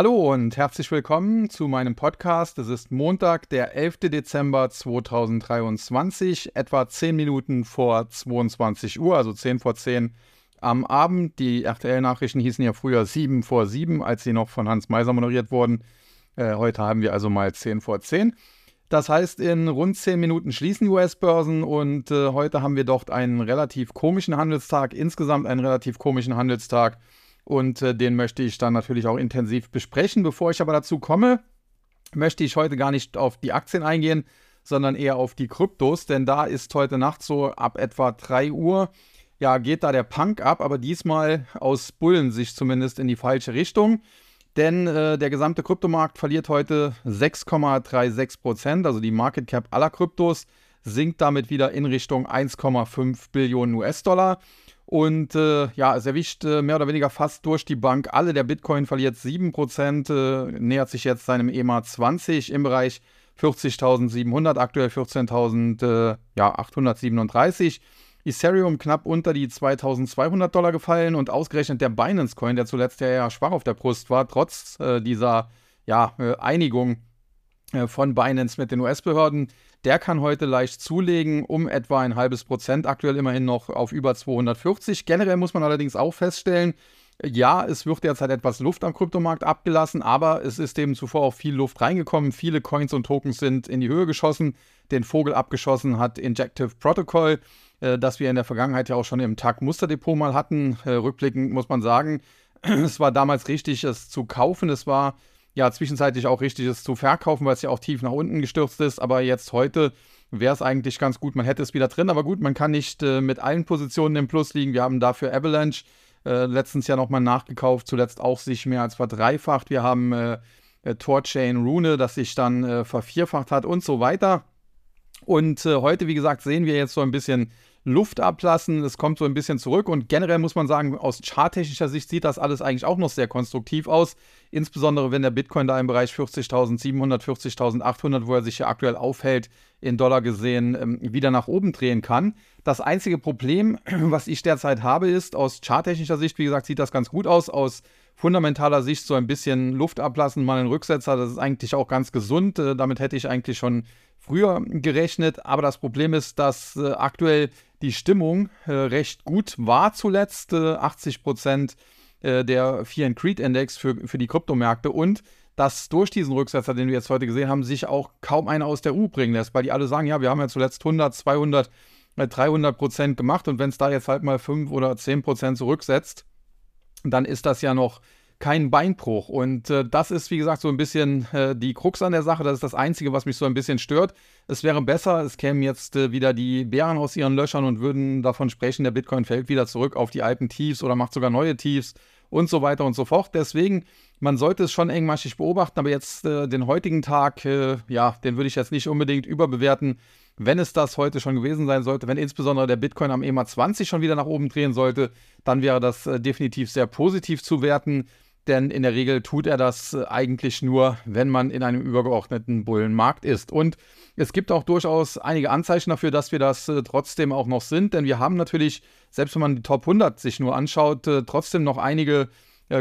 Hallo und herzlich willkommen zu meinem Podcast. Es ist Montag, der 11. Dezember 2023, etwa 10 Minuten vor 22 Uhr, also 10 vor 10 am Abend. Die RTL-Nachrichten hießen ja früher 7 vor 7, als sie noch von Hans Meiser moderiert wurden. Äh, heute haben wir also mal 10 vor 10. Das heißt, in rund 10 Minuten schließen die US-Börsen und äh, heute haben wir dort einen relativ komischen Handelstag, insgesamt einen relativ komischen Handelstag und äh, den möchte ich dann natürlich auch intensiv besprechen. Bevor ich aber dazu komme, möchte ich heute gar nicht auf die Aktien eingehen, sondern eher auf die Kryptos, denn da ist heute Nacht so ab etwa 3 Uhr ja, geht da der Punk ab, aber diesmal aus Bullensicht zumindest in die falsche Richtung. Denn äh, der gesamte Kryptomarkt verliert heute 6,36 Prozent, also die Market Cap aller Kryptos sinkt damit wieder in Richtung 1,5 Billionen US-Dollar. Und äh, ja, es erwischt äh, mehr oder weniger fast durch die Bank alle. Der Bitcoin verliert 7%, äh, nähert sich jetzt seinem EMA 20 im Bereich 40.700, aktuell 14.837. Ja, Ethereum knapp unter die 2200 Dollar gefallen und ausgerechnet der Binance Coin, der zuletzt ja eher schwach auf der Brust war, trotz äh, dieser ja, äh, Einigung von Binance mit den US-Behörden, der kann heute leicht zulegen, um etwa ein halbes Prozent, aktuell immerhin noch auf über 240. Generell muss man allerdings auch feststellen, ja, es wird derzeit etwas Luft am Kryptomarkt abgelassen, aber es ist eben zuvor auch viel Luft reingekommen. Viele Coins und Tokens sind in die Höhe geschossen. Den Vogel abgeschossen hat Injective Protocol. Äh, das wir in der Vergangenheit ja auch schon im Tag Musterdepot mal hatten. Äh, rückblickend muss man sagen, es war damals richtig, es zu kaufen. Es war ja zwischenzeitlich auch richtig, es zu verkaufen, weil es ja auch tief nach unten gestürzt ist. Aber jetzt heute wäre es eigentlich ganz gut, man hätte es wieder drin. Aber gut, man kann nicht äh, mit allen Positionen im Plus liegen. Wir haben dafür Avalanche äh, letztens ja nochmal nachgekauft, zuletzt auch sich mehr als verdreifacht. Wir haben äh, äh Torchain Rune, das sich dann vervierfacht hat und so weiter. Und heute, wie gesagt, sehen wir jetzt so ein bisschen Luft ablassen. Es kommt so ein bisschen zurück und generell muss man sagen, aus charttechnischer Sicht sieht das alles eigentlich auch noch sehr konstruktiv aus. Insbesondere wenn der Bitcoin da im Bereich 40.700, 40.800, wo er sich ja aktuell aufhält, in Dollar gesehen, ähm, wieder nach oben drehen kann. Das einzige Problem, was ich derzeit habe, ist, aus charttechnischer Sicht, wie gesagt, sieht das ganz gut aus. Aus fundamentaler Sicht so ein bisschen Luft ablassen, mal einen Rücksetzer, das ist eigentlich auch ganz gesund. Äh, damit hätte ich eigentlich schon früher gerechnet. Aber das Problem ist, dass äh, aktuell die Stimmung äh, recht gut war zuletzt. Äh, 80 Prozent äh, der Fear and Creed Index für, für die Kryptomärkte und dass durch diesen Rücksetzer, den wir jetzt heute gesehen haben, sich auch kaum einer aus der Ruhe bringen lässt, weil die alle sagen, ja, wir haben ja zuletzt 100, 200, 300 Prozent gemacht und wenn es da jetzt halt mal 5 oder 10 Prozent zurücksetzt, dann ist das ja noch kein Beinbruch. Und äh, das ist, wie gesagt, so ein bisschen äh, die Krux an der Sache. Das ist das Einzige, was mich so ein bisschen stört. Es wäre besser, es kämen jetzt äh, wieder die Bären aus ihren Löchern und würden davon sprechen, der Bitcoin fällt wieder zurück auf die alten Tiefs oder macht sogar neue Tiefs und so weiter und so fort. Deswegen, man sollte es schon engmaschig beobachten, aber jetzt äh, den heutigen Tag, äh, ja, den würde ich jetzt nicht unbedingt überbewerten. Wenn es das heute schon gewesen sein sollte, wenn insbesondere der Bitcoin am EMA 20 schon wieder nach oben drehen sollte, dann wäre das äh, definitiv sehr positiv zu werten denn in der Regel tut er das äh, eigentlich nur, wenn man in einem übergeordneten Bullenmarkt ist. Und es gibt auch durchaus einige Anzeichen dafür, dass wir das äh, trotzdem auch noch sind, denn wir haben natürlich, selbst wenn man die Top 100 sich nur anschaut, äh, trotzdem noch einige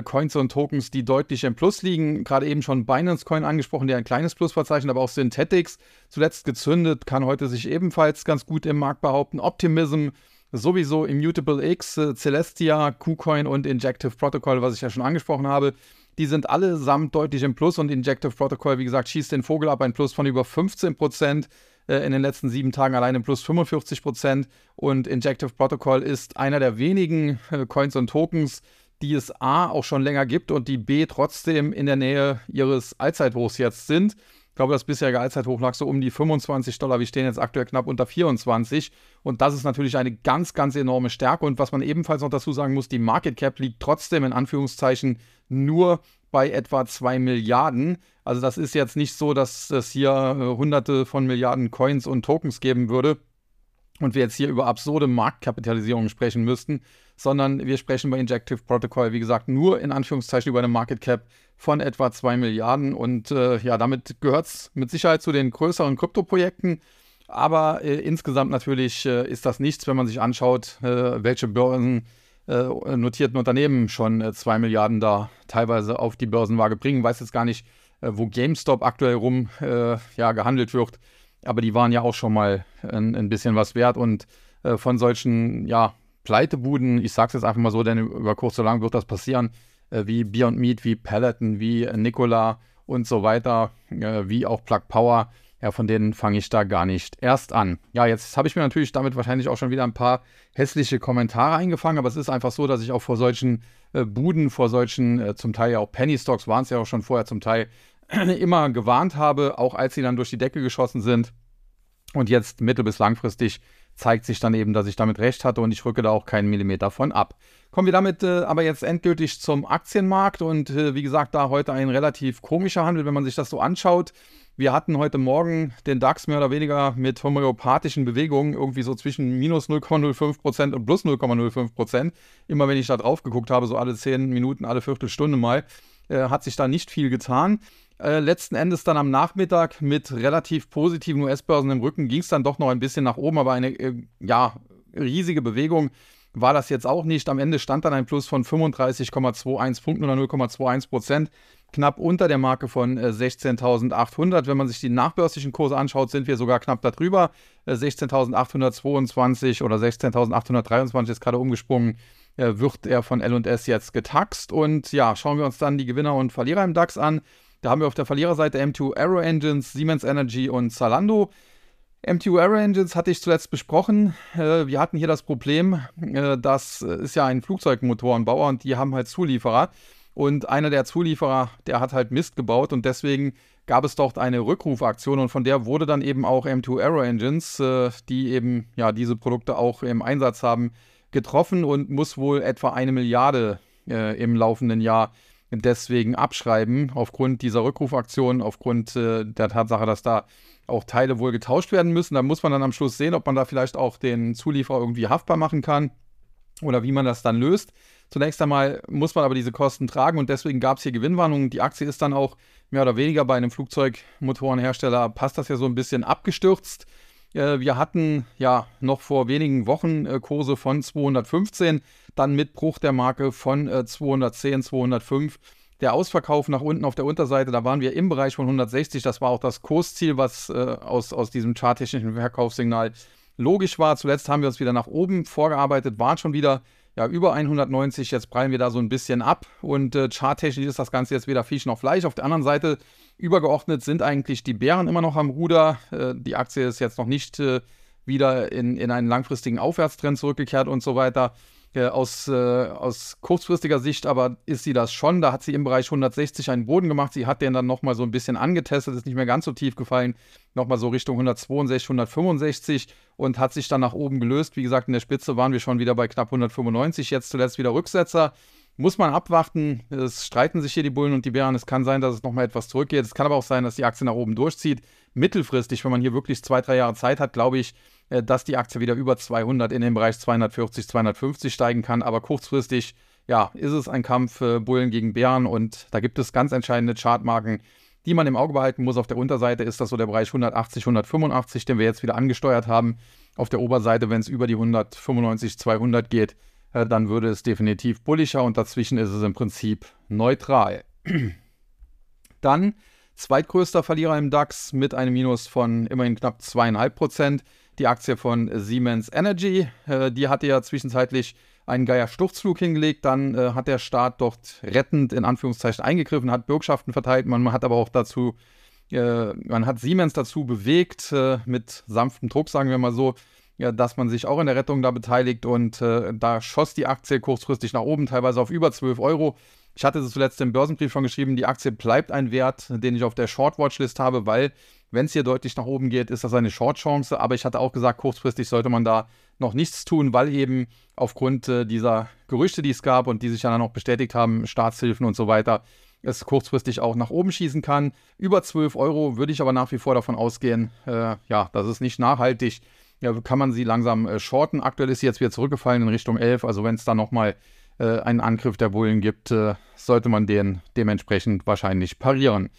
Coins und Tokens, die deutlich im Plus liegen. Gerade eben schon Binance Coin angesprochen, der ein kleines Plus verzeichnet, aber auch Synthetics zuletzt gezündet, kann heute sich ebenfalls ganz gut im Markt behaupten. Optimism sowieso Immutable X, äh, Celestia, KuCoin und Injective Protocol, was ich ja schon angesprochen habe. Die sind allesamt deutlich im Plus und Injective Protocol, wie gesagt, schießt den Vogel ab, ein Plus von über 15 Prozent äh, in den letzten sieben Tagen alleine plus 45 Prozent. Und Injective Protocol ist einer der wenigen äh, Coins und Tokens, die es A auch schon länger gibt und die B trotzdem in der Nähe ihres Allzeithochs jetzt sind glaube, das bisherige Allzeithoch lag so um die 25 Dollar. Wir stehen jetzt aktuell knapp unter 24. Und das ist natürlich eine ganz, ganz enorme Stärke. Und was man ebenfalls noch dazu sagen muss, die Market Cap liegt trotzdem in Anführungszeichen nur bei etwa 2 Milliarden. Also das ist jetzt nicht so, dass es hier äh, hunderte von Milliarden Coins und Tokens geben würde und wir jetzt hier über absurde Marktkapitalisierung sprechen müssten, sondern wir sprechen bei Injective Protocol, wie gesagt, nur in Anführungszeichen über eine Market Cap von etwa 2 Milliarden. Und äh, ja, damit gehört es mit Sicherheit zu den größeren Kryptoprojekten. Aber äh, insgesamt natürlich äh, ist das nichts, wenn man sich anschaut, äh, welche Börsen äh, notierten Unternehmen schon äh, 2 Milliarden da teilweise auf die Börsenwaage bringen. Weiß jetzt gar nicht, äh, wo GameStop aktuell rum äh, ja, gehandelt wird, aber die waren ja auch schon mal ein, ein bisschen was wert und äh, von solchen ja, Pleitebuden, ich sage es jetzt einfach mal so, denn über kurz oder lang wird das passieren, äh, wie Beyond Meat, wie Peloton, wie Nikola und so weiter, wie auch Plug Power ja, von denen fange ich da gar nicht erst an. Ja, jetzt habe ich mir natürlich damit wahrscheinlich auch schon wieder ein paar hässliche Kommentare eingefangen, aber es ist einfach so, dass ich auch vor solchen äh, Buden, vor solchen äh, zum Teil ja auch Penny Stocks waren es ja auch schon vorher zum Teil immer gewarnt habe, auch als sie dann durch die Decke geschossen sind. Und jetzt mittel- bis langfristig zeigt sich dann eben, dass ich damit recht hatte und ich rücke da auch keinen Millimeter von ab. Kommen wir damit äh, aber jetzt endgültig zum Aktienmarkt und äh, wie gesagt, da heute ein relativ komischer Handel, wenn man sich das so anschaut. Wir hatten heute Morgen den DAX mehr oder weniger mit homöopathischen Bewegungen irgendwie so zwischen minus 0,05% und plus 0,05%. Immer wenn ich da drauf geguckt habe, so alle 10 Minuten, alle Viertelstunde mal, äh, hat sich da nicht viel getan. Äh, letzten Endes dann am Nachmittag mit relativ positiven US-Börsen im Rücken ging es dann doch noch ein bisschen nach oben, aber eine äh, ja, riesige Bewegung war das jetzt auch nicht. Am Ende stand dann ein Plus von 35,21 Punkten oder 0,21 Prozent knapp unter der Marke von 16.800. Äh, Wenn man sich die nachbörslichen Kurse anschaut, sind wir sogar knapp darüber. 16.822 äh, oder 16.823 ist gerade umgesprungen, äh, wird er von LS jetzt getaxt. Und ja, schauen wir uns dann die Gewinner und Verlierer im DAX an. Da haben wir auf der Verliererseite M2 Aero Engines, Siemens Energy und Zalando. M2 Aero Engines hatte ich zuletzt besprochen. Wir hatten hier das Problem, das ist ja ein Flugzeugmotorenbauer und die haben halt Zulieferer. Und einer der Zulieferer, der hat halt Mist gebaut und deswegen gab es dort eine Rückrufaktion und von der wurde dann eben auch M2 Aero Engines, äh, die eben ja diese Produkte auch im Einsatz haben, getroffen und muss wohl etwa eine Milliarde äh, im laufenden Jahr deswegen abschreiben, aufgrund dieser Rückrufaktion, aufgrund äh, der Tatsache, dass da auch Teile wohl getauscht werden müssen. Da muss man dann am Schluss sehen, ob man da vielleicht auch den Zulieferer irgendwie haftbar machen kann oder wie man das dann löst. Zunächst einmal muss man aber diese Kosten tragen und deswegen gab es hier Gewinnwarnungen. Die Aktie ist dann auch mehr oder weniger bei einem Flugzeugmotorenhersteller, passt das ja so ein bisschen abgestürzt. Äh, wir hatten ja noch vor wenigen Wochen äh, Kurse von 215, dann mit Bruch der Marke von 210, äh, 205. Der Ausverkauf nach unten auf der Unterseite, da waren wir im Bereich von 160. Das war auch das Kursziel, was aus, aus diesem charttechnischen Verkaufssignal logisch war. Zuletzt haben wir uns wieder nach oben vorgearbeitet, waren schon wieder ja, über 190. Jetzt prallen wir da so ein bisschen ab und äh, charttechnisch ist das Ganze jetzt weder Fisch noch Fleisch. Auf der anderen Seite übergeordnet sind eigentlich die Bären immer noch am Ruder. Äh, die Aktie ist jetzt noch nicht äh, wieder in, in einen langfristigen Aufwärtstrend zurückgekehrt und so weiter. Äh, aus, äh, aus kurzfristiger Sicht aber ist sie das schon. Da hat sie im Bereich 160 einen Boden gemacht. Sie hat den dann nochmal so ein bisschen angetestet, ist nicht mehr ganz so tief gefallen. Nochmal so Richtung 162, 165 und hat sich dann nach oben gelöst. Wie gesagt, in der Spitze waren wir schon wieder bei knapp 195. Jetzt zuletzt wieder Rücksetzer. Muss man abwarten. Es streiten sich hier die Bullen und die Bären. Es kann sein, dass es nochmal etwas zurückgeht. Es kann aber auch sein, dass die Aktie nach oben durchzieht. Mittelfristig, wenn man hier wirklich zwei, drei Jahre Zeit hat, glaube ich, dass die Aktie wieder über 200 in den Bereich 240, 250 steigen kann. Aber kurzfristig, ja, ist es ein Kampf äh, Bullen gegen Bären und da gibt es ganz entscheidende Chartmarken, die man im Auge behalten muss. Auf der Unterseite ist das so der Bereich 180, 185, den wir jetzt wieder angesteuert haben. Auf der Oberseite, wenn es über die 195, 200 geht, äh, dann würde es definitiv bullischer und dazwischen ist es im Prinzip neutral. dann zweitgrößter Verlierer im DAX mit einem Minus von immerhin knapp 2,5 Prozent die Aktie von Siemens Energy. Äh, die hatte ja zwischenzeitlich einen geier Sturzflug hingelegt. Dann äh, hat der Staat dort rettend in Anführungszeichen eingegriffen, hat Bürgschaften verteilt. Man hat aber auch dazu, äh, man hat Siemens dazu bewegt, äh, mit sanftem Druck, sagen wir mal so, ja, dass man sich auch in der Rettung da beteiligt. Und äh, da schoss die Aktie kurzfristig nach oben, teilweise auf über 12 Euro. Ich hatte es zuletzt im Börsenbrief schon geschrieben, die Aktie bleibt ein Wert, den ich auf der Short-Watch-List habe, weil wenn es hier deutlich nach oben geht, ist das eine Short-Chance. Aber ich hatte auch gesagt, kurzfristig sollte man da noch nichts tun, weil eben aufgrund äh, dieser Gerüchte, die es gab und die sich ja dann auch bestätigt haben, Staatshilfen und so weiter, es kurzfristig auch nach oben schießen kann. Über 12 Euro würde ich aber nach wie vor davon ausgehen, äh, ja, das ist nicht nachhaltig. Ja, kann man sie langsam äh, shorten. Aktuell ist sie jetzt wieder zurückgefallen in Richtung 11. Also wenn es da nochmal äh, einen Angriff der Bullen gibt, äh, sollte man den dementsprechend wahrscheinlich parieren.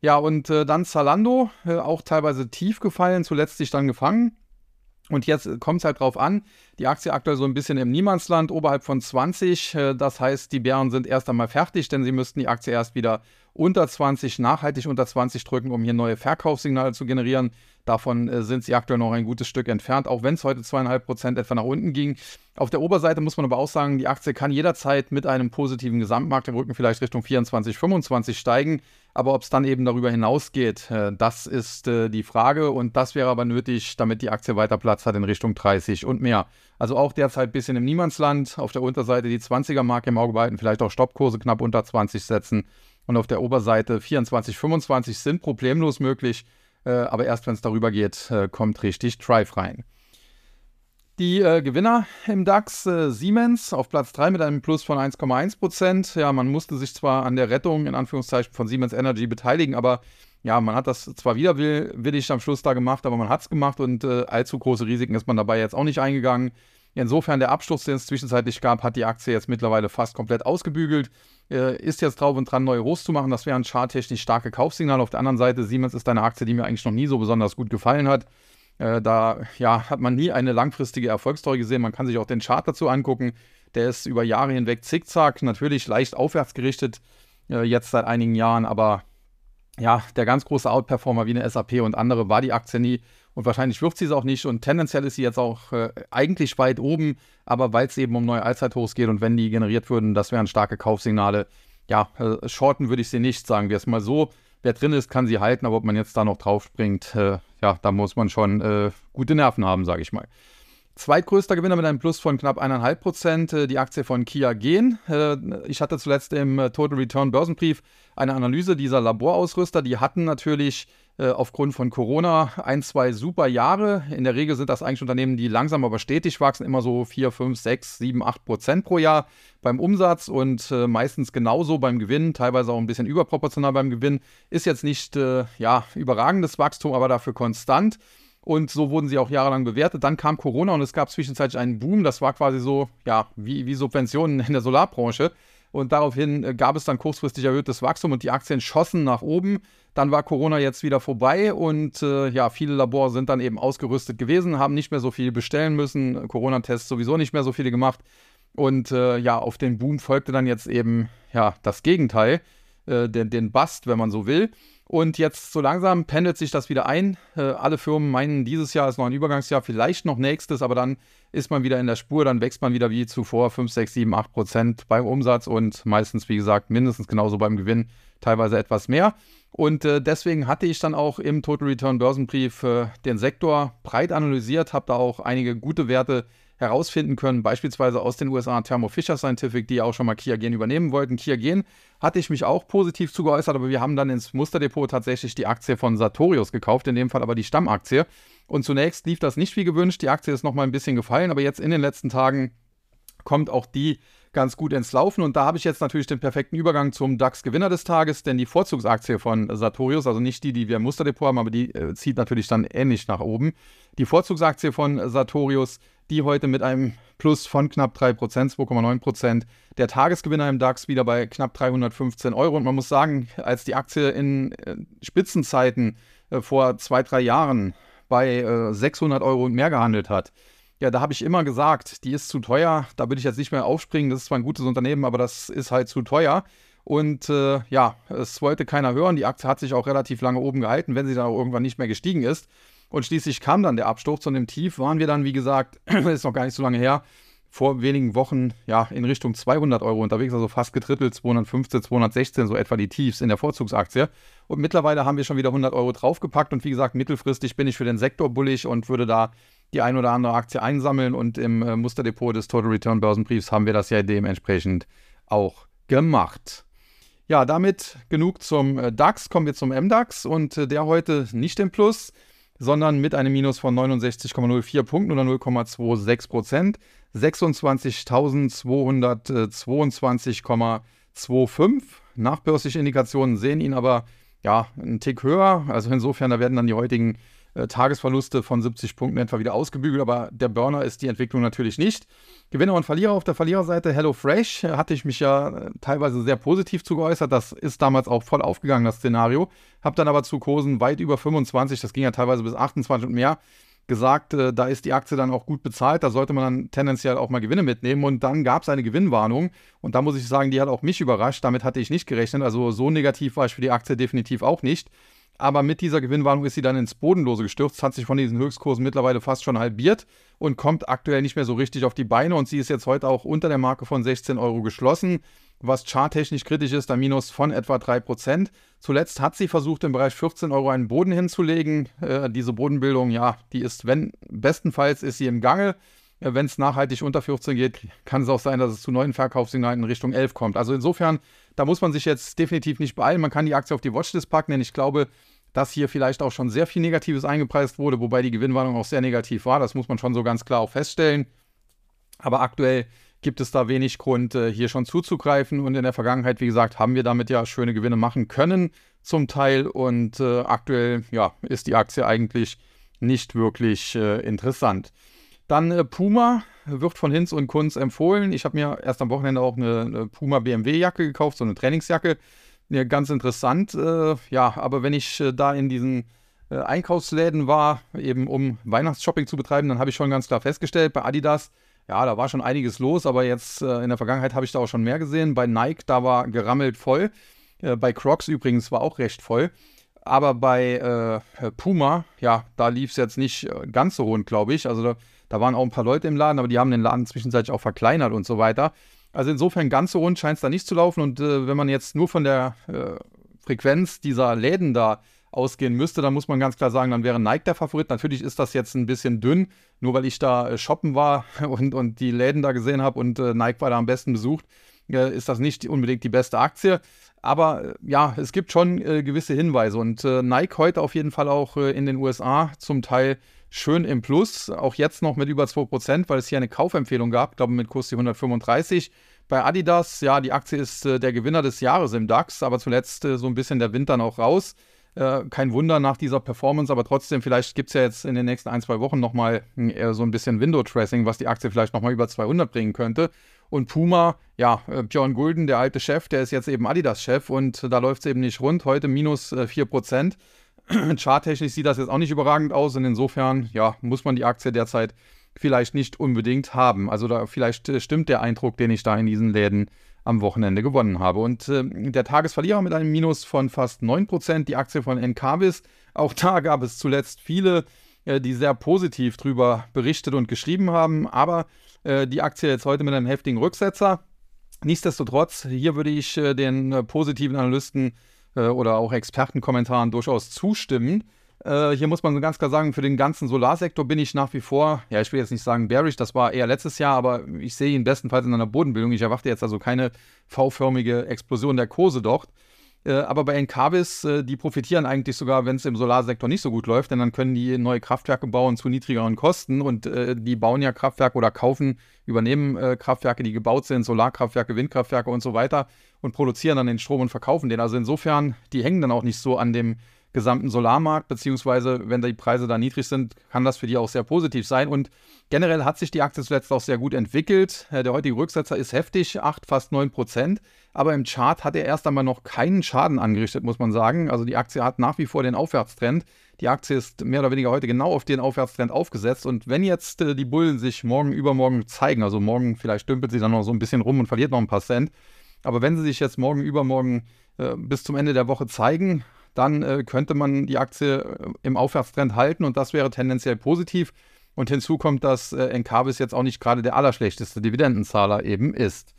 Ja, und äh, dann Zalando, äh, auch teilweise tief gefallen, zuletzt sich dann gefangen. Und jetzt kommt es halt drauf an, die Aktie aktuell so ein bisschen im Niemandsland, oberhalb von 20. Äh, das heißt, die Bären sind erst einmal fertig, denn sie müssten die Aktie erst wieder unter 20, nachhaltig unter 20 drücken, um hier neue Verkaufssignale zu generieren. Davon äh, sind sie aktuell noch ein gutes Stück entfernt, auch wenn es heute zweieinhalb Prozent etwa nach unten ging. Auf der Oberseite muss man aber auch sagen, die Aktie kann jederzeit mit einem positiven Gesamtmarkt im Rücken vielleicht Richtung 24, 25 steigen. Aber ob es dann eben darüber hinausgeht, äh, das ist äh, die Frage. Und das wäre aber nötig, damit die Aktie weiter Platz hat in Richtung 30 und mehr. Also auch derzeit ein bisschen im Niemandsland. Auf der Unterseite die 20er-Marke im Auge behalten, vielleicht auch Stoppkurse knapp unter 20 setzen und auf der Oberseite 24, 25 sind problemlos möglich, äh, aber erst wenn es darüber geht, äh, kommt richtig Drive rein. Die äh, Gewinner im DAX, äh, Siemens auf Platz 3 mit einem Plus von 1,1 Prozent. Ja, man musste sich zwar an der Rettung in Anführungszeichen von Siemens Energy beteiligen, aber ja, man hat das zwar widerwillig am Schluss da gemacht, aber man hat es gemacht und äh, allzu große Risiken ist man dabei jetzt auch nicht eingegangen. Insofern der Absturz, den es zwischenzeitlich gab, hat die Aktie jetzt mittlerweile fast komplett ausgebügelt. Äh, ist jetzt drauf und dran, neue Hochs zu machen. Das wäre ein charttechnisch starke Kaufsignal. Auf der anderen Seite, Siemens ist eine Aktie, die mir eigentlich noch nie so besonders gut gefallen hat. Äh, da ja, hat man nie eine langfristige Erfolgsstory gesehen. Man kann sich auch den Chart dazu angucken. Der ist über Jahre hinweg zickzack, natürlich leicht aufwärts gerichtet, äh, jetzt seit einigen Jahren, aber ja, der ganz große Outperformer wie eine SAP und andere war die Aktie nie. Und wahrscheinlich wirft sie es auch nicht. Und tendenziell ist sie jetzt auch äh, eigentlich weit oben, aber weil es eben um neue Allzeithochs geht und wenn die generiert würden, das wären starke Kaufsignale. Ja, äh, shorten würde ich sie nicht, sagen wir es mal so. Wer drin ist, kann sie halten, aber ob man jetzt da noch drauf springt, äh, ja, da muss man schon äh, gute Nerven haben, sage ich mal. Zweitgrößter Gewinner mit einem Plus von knapp 1,5 Prozent, äh, die Aktie von Kia Gen. Äh, ich hatte zuletzt im Total Return Börsenbrief eine Analyse dieser Laborausrüster. Die hatten natürlich äh, aufgrund von Corona ein, zwei super Jahre. In der Regel sind das eigentlich Unternehmen, die langsam aber stetig wachsen, immer so 4, 5, 6, 7, 8 Prozent pro Jahr beim Umsatz und äh, meistens genauso beim Gewinn, teilweise auch ein bisschen überproportional beim Gewinn. Ist jetzt nicht äh, ja, überragendes Wachstum, aber dafür konstant. Und so wurden sie auch jahrelang bewertet. Dann kam Corona und es gab zwischenzeitlich einen Boom. Das war quasi so, ja, wie, wie Subventionen in der Solarbranche. Und daraufhin äh, gab es dann kurzfristig erhöhtes Wachstum und die Aktien schossen nach oben. Dann war Corona jetzt wieder vorbei und äh, ja, viele Labore sind dann eben ausgerüstet gewesen, haben nicht mehr so viel bestellen müssen, Corona-Tests sowieso nicht mehr so viele gemacht. Und äh, ja, auf den Boom folgte dann jetzt eben ja das Gegenteil, äh, den, den Bust, wenn man so will. Und jetzt so langsam pendelt sich das wieder ein. Äh, alle Firmen meinen, dieses Jahr ist noch ein Übergangsjahr, vielleicht noch nächstes, aber dann ist man wieder in der Spur, dann wächst man wieder wie zuvor 5, 6, 7, 8 Prozent beim Umsatz und meistens, wie gesagt, mindestens genauso beim Gewinn, teilweise etwas mehr. Und äh, deswegen hatte ich dann auch im Total Return Börsenbrief äh, den Sektor breit analysiert, habe da auch einige gute Werte herausfinden können, beispielsweise aus den USA Thermo Fisher Scientific, die auch schon mal Kia Gen übernehmen wollten. Kia Gen hatte ich mich auch positiv zu geäußert, aber wir haben dann ins Musterdepot tatsächlich die Aktie von Sartorius gekauft, in dem Fall aber die Stammaktie. Und zunächst lief das nicht wie gewünscht, die Aktie ist nochmal ein bisschen gefallen, aber jetzt in den letzten Tagen kommt auch die ganz gut ins Laufen. Und da habe ich jetzt natürlich den perfekten Übergang zum DAX-Gewinner des Tages, denn die Vorzugsaktie von Sartorius, also nicht die, die wir im Musterdepot haben, aber die äh, zieht natürlich dann ähnlich nach oben. Die Vorzugsaktie von Sartorius die heute mit einem Plus von knapp 3%, 2,9%. Der Tagesgewinner im DAX wieder bei knapp 315 Euro. Und man muss sagen, als die Aktie in äh, Spitzenzeiten äh, vor zwei, drei Jahren bei äh, 600 Euro und mehr gehandelt hat, ja, da habe ich immer gesagt, die ist zu teuer. Da würde ich jetzt nicht mehr aufspringen. Das ist zwar ein gutes Unternehmen, aber das ist halt zu teuer. Und äh, ja, es wollte keiner hören. Die Aktie hat sich auch relativ lange oben gehalten, wenn sie dann auch irgendwann nicht mehr gestiegen ist. Und schließlich kam dann der Absturz und im Tief waren wir dann, wie gesagt, ist noch gar nicht so lange her, vor wenigen Wochen ja in Richtung 200 Euro unterwegs, also fast getrittelt, 215, 216, so etwa die Tiefs in der Vorzugsaktie. Und mittlerweile haben wir schon wieder 100 Euro draufgepackt und wie gesagt, mittelfristig bin ich für den Sektor bullig und würde da die ein oder andere Aktie einsammeln und im äh, Musterdepot des Total Return Börsenbriefs haben wir das ja dementsprechend auch gemacht. Ja, damit genug zum äh, DAX. Kommen wir zum MDAX und äh, der heute nicht im Plus sondern mit einem Minus von 69,04 Punkten oder 0,26 Prozent. 26.222,25. Nachbörsliche Indikationen sehen ihn aber ja einen Tick höher. Also insofern, da werden dann die heutigen Tagesverluste von 70 Punkten etwa wieder ausgebügelt, aber der Burner ist die Entwicklung natürlich nicht. Gewinner und Verlierer auf der Verliererseite HelloFresh äh, hatte ich mich ja äh, teilweise sehr positiv zu geäußert. Das ist damals auch voll aufgegangen, das Szenario. Hab dann aber zu Kursen weit über 25, das ging ja teilweise bis 28 und mehr, gesagt, äh, da ist die Aktie dann auch gut bezahlt, da sollte man dann tendenziell auch mal Gewinne mitnehmen. Und dann gab es eine Gewinnwarnung und da muss ich sagen, die hat auch mich überrascht. Damit hatte ich nicht gerechnet. Also so negativ war ich für die Aktie definitiv auch nicht. Aber mit dieser Gewinnwarnung ist sie dann ins Bodenlose gestürzt, hat sich von diesen Höchstkursen mittlerweile fast schon halbiert und kommt aktuell nicht mehr so richtig auf die Beine. Und sie ist jetzt heute auch unter der Marke von 16 Euro geschlossen was charttechnisch kritisch ist, ein Minus von etwa 3%. Zuletzt hat sie versucht, im Bereich 14 Euro einen Boden hinzulegen. Äh, diese Bodenbildung, ja, die ist, wenn, bestenfalls ist sie im Gange. Äh, wenn es nachhaltig unter 14 geht, kann es auch sein, dass es zu neuen Verkaufssignalen in Richtung 11 kommt. Also insofern, da muss man sich jetzt definitiv nicht beeilen. Man kann die Aktie auf die Watchlist packen, denn ich glaube, dass hier vielleicht auch schon sehr viel Negatives eingepreist wurde, wobei die Gewinnwarnung auch sehr negativ war. Das muss man schon so ganz klar auch feststellen. Aber aktuell gibt es da wenig Grund, äh, hier schon zuzugreifen. Und in der Vergangenheit, wie gesagt, haben wir damit ja schöne Gewinne machen können, zum Teil. Und äh, aktuell ja, ist die Aktie eigentlich nicht wirklich äh, interessant. Dann äh, Puma wird von Hinz und Kunz empfohlen. Ich habe mir erst am Wochenende auch eine, eine Puma BMW-Jacke gekauft, so eine Trainingsjacke. Ja, ganz interessant. Äh, ja, aber wenn ich äh, da in diesen Einkaufsläden war, eben um Weihnachtsshopping zu betreiben, dann habe ich schon ganz klar festgestellt, bei Adidas ja, da war schon einiges los, aber jetzt äh, in der Vergangenheit habe ich da auch schon mehr gesehen. Bei Nike, da war gerammelt voll. Äh, bei Crocs übrigens war auch recht voll. Aber bei äh, Puma, ja, da lief es jetzt nicht äh, ganz so rund, glaube ich. Also da, da, waren auch ein paar Leute im Laden, aber die haben den Laden zwischenzeitlich auch verkleinert und so weiter. Also insofern ganz so rund scheint es da nicht zu laufen. Und äh, wenn man jetzt nur von der äh, Frequenz dieser Läden da ausgehen müsste, dann muss man ganz klar sagen, dann wäre Nike der Favorit. Natürlich ist das jetzt ein bisschen dünn, nur weil ich da äh, shoppen war und, und die Läden da gesehen habe und äh, Nike war da am besten besucht, äh, ist das nicht unbedingt die beste Aktie. Aber äh, ja, es gibt schon gewisse Hinweise und Nike heute auf jeden Fall auch in den USA zum Teil schön im Plus, auch jetzt noch mit über 2%, weil es hier eine Kaufempfehlung gab, glaube mit Kurs 135. Bei Adidas, ja, die Aktie ist der Gewinner des Jahres im DAX, aber zuletzt so ein bisschen der Wind dann auch raus. Äh, kein Wunder nach dieser Performance, aber trotzdem, vielleicht gibt es ja jetzt in den nächsten ein, zwei Wochen nochmal äh, so ein bisschen Window-Tracing, was die Aktie vielleicht nochmal über 200 bringen könnte. Und Puma, ja, äh, Björn Gulden, der alte Chef, der ist jetzt eben Adidas-Chef und da läuft es eben nicht rund. Heute minus äh, 4%. Charttechnisch sieht das jetzt auch nicht überragend aus und insofern, ja, muss man die Aktie derzeit vielleicht nicht unbedingt haben. Also da vielleicht äh, stimmt der Eindruck, den ich da in diesen Läden am Wochenende gewonnen habe. Und äh, der Tagesverlierer mit einem Minus von fast 9%, die Aktie von Encarvis. Auch da gab es zuletzt viele, äh, die sehr positiv darüber berichtet und geschrieben haben. Aber äh, die Aktie jetzt heute mit einem heftigen Rücksetzer. Nichtsdestotrotz, hier würde ich äh, den positiven Analysten äh, oder auch Expertenkommentaren durchaus zustimmen. Äh, hier muss man ganz klar sagen, für den ganzen Solarsektor bin ich nach wie vor, ja, ich will jetzt nicht sagen bearish, das war eher letztes Jahr, aber ich sehe ihn bestenfalls in einer Bodenbildung. Ich erwarte jetzt also keine V-förmige Explosion der Kurse dort. Äh, aber bei Encarvis, äh, die profitieren eigentlich sogar, wenn es im Solarsektor nicht so gut läuft, denn dann können die neue Kraftwerke bauen zu niedrigeren Kosten und äh, die bauen ja Kraftwerke oder kaufen, übernehmen äh, Kraftwerke, die gebaut sind, Solarkraftwerke, Windkraftwerke und so weiter und produzieren dann den Strom und verkaufen den. Also insofern, die hängen dann auch nicht so an dem gesamten Solarmarkt, beziehungsweise wenn die Preise da niedrig sind, kann das für die auch sehr positiv sein. Und generell hat sich die Aktie zuletzt auch sehr gut entwickelt. Äh, der heutige Rücksetzer ist heftig, 8, fast 9 Prozent. Aber im Chart hat er erst einmal noch keinen Schaden angerichtet, muss man sagen. Also die Aktie hat nach wie vor den Aufwärtstrend. Die Aktie ist mehr oder weniger heute genau auf den Aufwärtstrend aufgesetzt. Und wenn jetzt äh, die Bullen sich morgen, übermorgen zeigen, also morgen vielleicht dümpelt sie dann noch so ein bisschen rum und verliert noch ein paar Cent. Aber wenn sie sich jetzt morgen, übermorgen äh, bis zum Ende der Woche zeigen, dann äh, könnte man die Aktie äh, im Aufwärtstrend halten und das wäre tendenziell positiv. Und hinzu kommt, dass äh, Encarvis jetzt auch nicht gerade der allerschlechteste Dividendenzahler eben ist.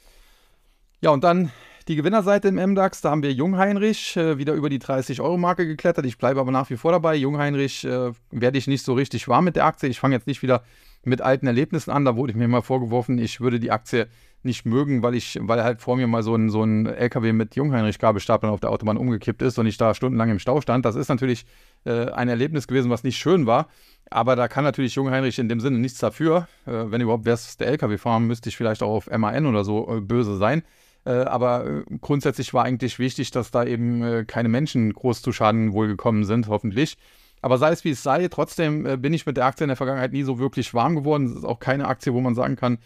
Ja, und dann die Gewinnerseite im MDAX, da haben wir Jungheinrich äh, wieder über die 30-Euro-Marke geklettert. Ich bleibe aber nach wie vor dabei. Jungheinrich äh, werde ich nicht so richtig warm mit der Aktie. Ich fange jetzt nicht wieder mit alten Erlebnissen an. Da wurde mir mal vorgeworfen, ich würde die Aktie nicht mögen, weil ich, weil halt vor mir mal so ein, so ein LKW mit Jungheinrich-Gabelstapeln auf der Autobahn umgekippt ist und ich da stundenlang im Stau stand. Das ist natürlich äh, ein Erlebnis gewesen, was nicht schön war. Aber da kann natürlich Jungheinrich in dem Sinne nichts dafür. Äh, wenn überhaupt wäre es der LKW-Fahrer, müsste ich vielleicht auch auf MAN oder so äh, böse sein. Äh, aber äh, grundsätzlich war eigentlich wichtig, dass da eben äh, keine Menschen groß zu Schaden wohlgekommen sind, hoffentlich. Aber sei es wie es sei, trotzdem bin ich mit der Aktie in der Vergangenheit nie so wirklich warm geworden. Es ist auch keine Aktie, wo man sagen kann,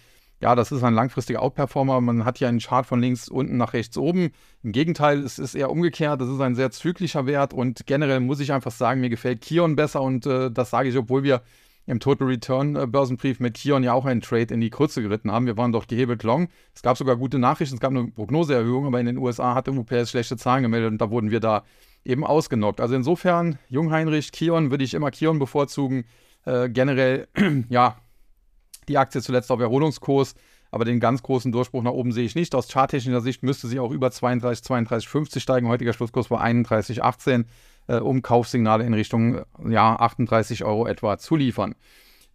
ja, das ist ein langfristiger Outperformer. Man hat hier einen Chart von links unten nach rechts oben. Im Gegenteil, es ist eher umgekehrt. Das ist ein sehr zyklischer Wert und generell muss ich einfach sagen, mir gefällt Kion besser und äh, das sage ich, obwohl wir im Total Return äh, Börsenbrief mit Kion ja auch einen Trade in die Krütze geritten haben. Wir waren dort gehebelt long. Es gab sogar gute Nachrichten, es gab eine Prognoseerhöhung, aber in den USA hatte UPS schlechte Zahlen gemeldet und da wurden wir da eben ausgenockt. Also insofern, Jungheinrich, Kion würde ich immer Kion bevorzugen. Äh, generell, ja, die Aktie zuletzt auf Erholungskurs, aber den ganz großen Durchbruch nach oben sehe ich nicht. Aus charttechnischer Sicht müsste sie auch über 32, 32,50 steigen. Heutiger Schlusskurs war 31,18 äh, um Kaufsignale in Richtung ja, 38 Euro etwa zu liefern.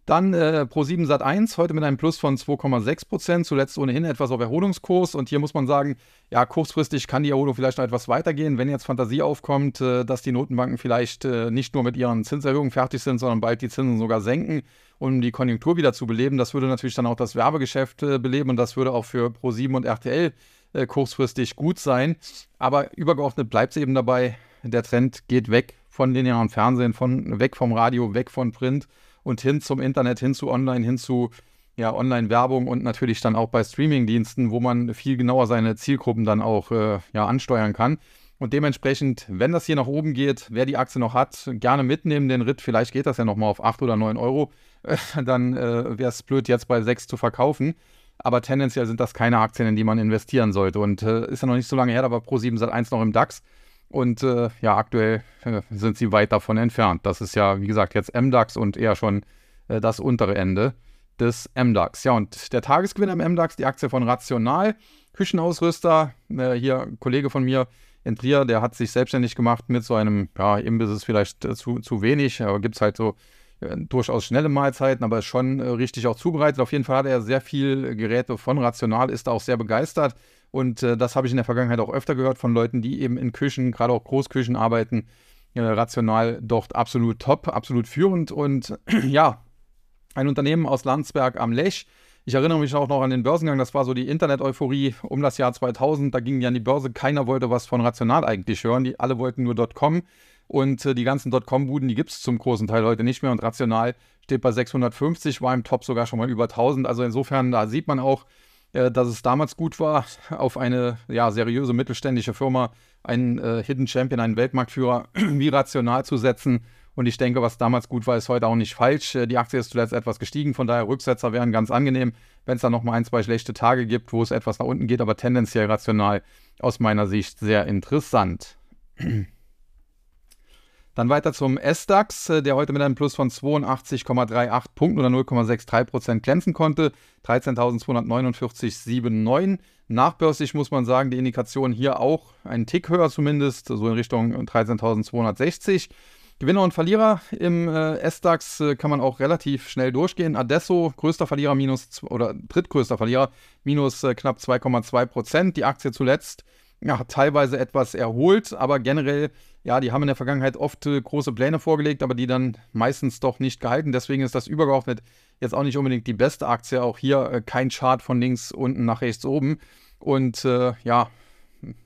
Dann äh, Pro7 Sat 1, heute mit einem Plus von 2,6 Prozent, zuletzt ohnehin etwas auf Erholungskurs. Und hier muss man sagen, ja, kurzfristig kann die Erholung vielleicht noch etwas weitergehen, wenn jetzt Fantasie aufkommt, äh, dass die Notenbanken vielleicht äh, nicht nur mit ihren Zinserhöhungen fertig sind, sondern bald die Zinsen sogar senken, um die Konjunktur wieder zu beleben. Das würde natürlich dann auch das Werbegeschäft äh, beleben und das würde auch für Pro7 und RTL äh, kurzfristig gut sein. Aber übergeordnet bleibt es eben dabei, der Trend geht weg von linearen Fernsehen, von, weg vom Radio, weg von Print und hin zum Internet, hin zu Online, hin zu ja, Online-Werbung und natürlich dann auch bei Streaming-Diensten, wo man viel genauer seine Zielgruppen dann auch äh, ja, ansteuern kann. Und dementsprechend, wenn das hier nach oben geht, wer die Aktie noch hat, gerne mitnehmen den Ritt. Vielleicht geht das ja nochmal auf 8 oder 9 Euro. Dann äh, wäre es blöd, jetzt bei 6 zu verkaufen. Aber tendenziell sind das keine Aktien, in die man investieren sollte. Und äh, ist ja noch nicht so lange her, da war Pro7 seit 1 noch im DAX. Und äh, ja, aktuell äh, sind sie weit davon entfernt. Das ist ja, wie gesagt, jetzt MDAX und eher schon äh, das untere Ende des MDAX. Ja, und der Tagesgewinn am MDAX, die Aktie von Rational, Küchenausrüster, äh, hier ein Kollege von mir in Trier, der hat sich selbstständig gemacht mit so einem, ja, Imbiss ist vielleicht äh, zu, zu wenig, aber gibt es halt so äh, durchaus schnelle Mahlzeiten, aber schon richtig auch zubereitet. Auf jeden Fall hat er sehr viel Geräte von Rational, ist auch sehr begeistert und äh, das habe ich in der Vergangenheit auch öfter gehört von Leuten, die eben in Küchen, gerade auch Großküchen arbeiten. Äh, rational dort absolut top, absolut führend. Und ja, ein Unternehmen aus Landsberg am Lech. Ich erinnere mich auch noch an den Börsengang, das war so die Internet-Euphorie um das Jahr 2000. Da ging ja an die Börse, keiner wollte was von Rational eigentlich hören. Die alle wollten nur .com. Und äh, die ganzen .com-Buden, die gibt es zum großen Teil heute nicht mehr. Und Rational steht bei 650, war im Top sogar schon mal über 1000. Also insofern, da sieht man auch, äh, dass es damals gut war, auf eine ja, seriöse mittelständische Firma einen äh, Hidden Champion, einen Weltmarktführer wie rational zu setzen. Und ich denke, was damals gut war, ist heute auch nicht falsch. Äh, die Aktie ist zuletzt etwas gestiegen, von daher Rücksetzer wären ganz angenehm, wenn es dann nochmal ein, zwei schlechte Tage gibt, wo es etwas nach unten geht, aber tendenziell rational aus meiner Sicht sehr interessant. Dann weiter zum S-DAX, äh, der heute mit einem Plus von 82,38 Punkten oder 0,63% glänzen konnte. 13.249,79. Nachbörslich muss man sagen, die Indikation hier auch einen Tick höher zumindest, so in Richtung 13.260. Gewinner und Verlierer im äh, S-DAX äh, kann man auch relativ schnell durchgehen. Adesso, größter Verlierer, minus oder drittgrößter Verlierer, minus äh, knapp 2,2 Prozent. Die Aktie zuletzt ja, teilweise etwas erholt, aber generell ja, die haben in der Vergangenheit oft äh, große Pläne vorgelegt, aber die dann meistens doch nicht gehalten. Deswegen ist das übergeordnet jetzt auch nicht unbedingt die beste Aktie. Auch hier äh, kein Chart von links unten nach rechts oben. Und äh, ja,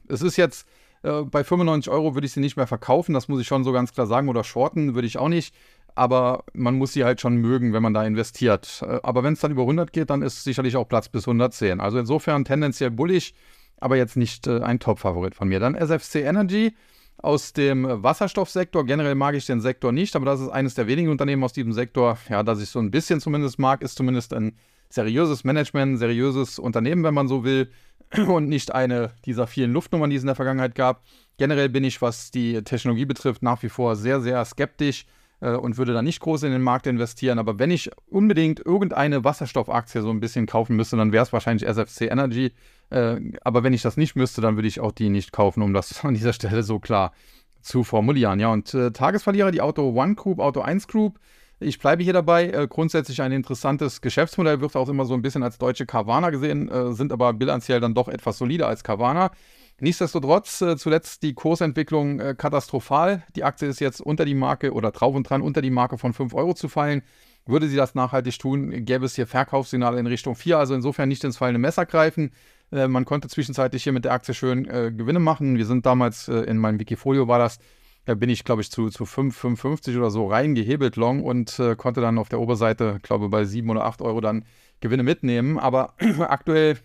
es ist jetzt äh, bei 95 Euro würde ich sie nicht mehr verkaufen, das muss ich schon so ganz klar sagen. Oder shorten würde ich auch nicht. Aber man muss sie halt schon mögen, wenn man da investiert. Äh, aber wenn es dann über 100 geht, dann ist sicherlich auch Platz bis 110. Also insofern tendenziell bullig, aber jetzt nicht äh, ein Top-Favorit von mir. Dann SFC Energy aus dem Wasserstoffsektor. Generell mag ich den Sektor nicht, aber das ist eines der wenigen Unternehmen aus diesem Sektor, ja, das ich so ein bisschen zumindest mag, ist zumindest ein seriöses Management, ein seriöses Unternehmen, wenn man so will, und nicht eine dieser vielen Luftnummern, die es in der Vergangenheit gab. Generell bin ich, was die Technologie betrifft, nach wie vor sehr, sehr skeptisch äh, und würde da nicht groß in den Markt investieren. Aber wenn ich unbedingt irgendeine Wasserstoffaktie so ein bisschen kaufen müsste, dann wäre es wahrscheinlich SFC Energy. Äh, aber wenn ich das nicht müsste, dann würde ich auch die nicht kaufen, um das an dieser Stelle so klar zu formulieren. Ja, und äh, Tagesverlierer, die Auto One Group, Auto 1 Group. Ich bleibe hier dabei. Äh, grundsätzlich ein interessantes Geschäftsmodell, wird auch immer so ein bisschen als deutsche Carvana gesehen, äh, sind aber bilanziell dann doch etwas solider als Carvana. Nichtsdestotrotz, äh, zuletzt die Kursentwicklung äh, katastrophal. Die Aktie ist jetzt unter die Marke oder drauf und dran unter die Marke von 5 Euro zu fallen. Würde sie das nachhaltig tun, gäbe es hier Verkaufssignale in Richtung 4, also insofern nicht ins fallende Messer greifen. Äh, man konnte zwischenzeitlich hier mit der Aktie schön äh, Gewinne machen. Wir sind damals in meinem Wikifolio war das, da bin ich glaube ich zu, zu 5, 55 oder so reingehebelt long und äh, konnte dann auf der Oberseite, glaube bei 7 oder 8 Euro dann Gewinne mitnehmen. Aber aktuell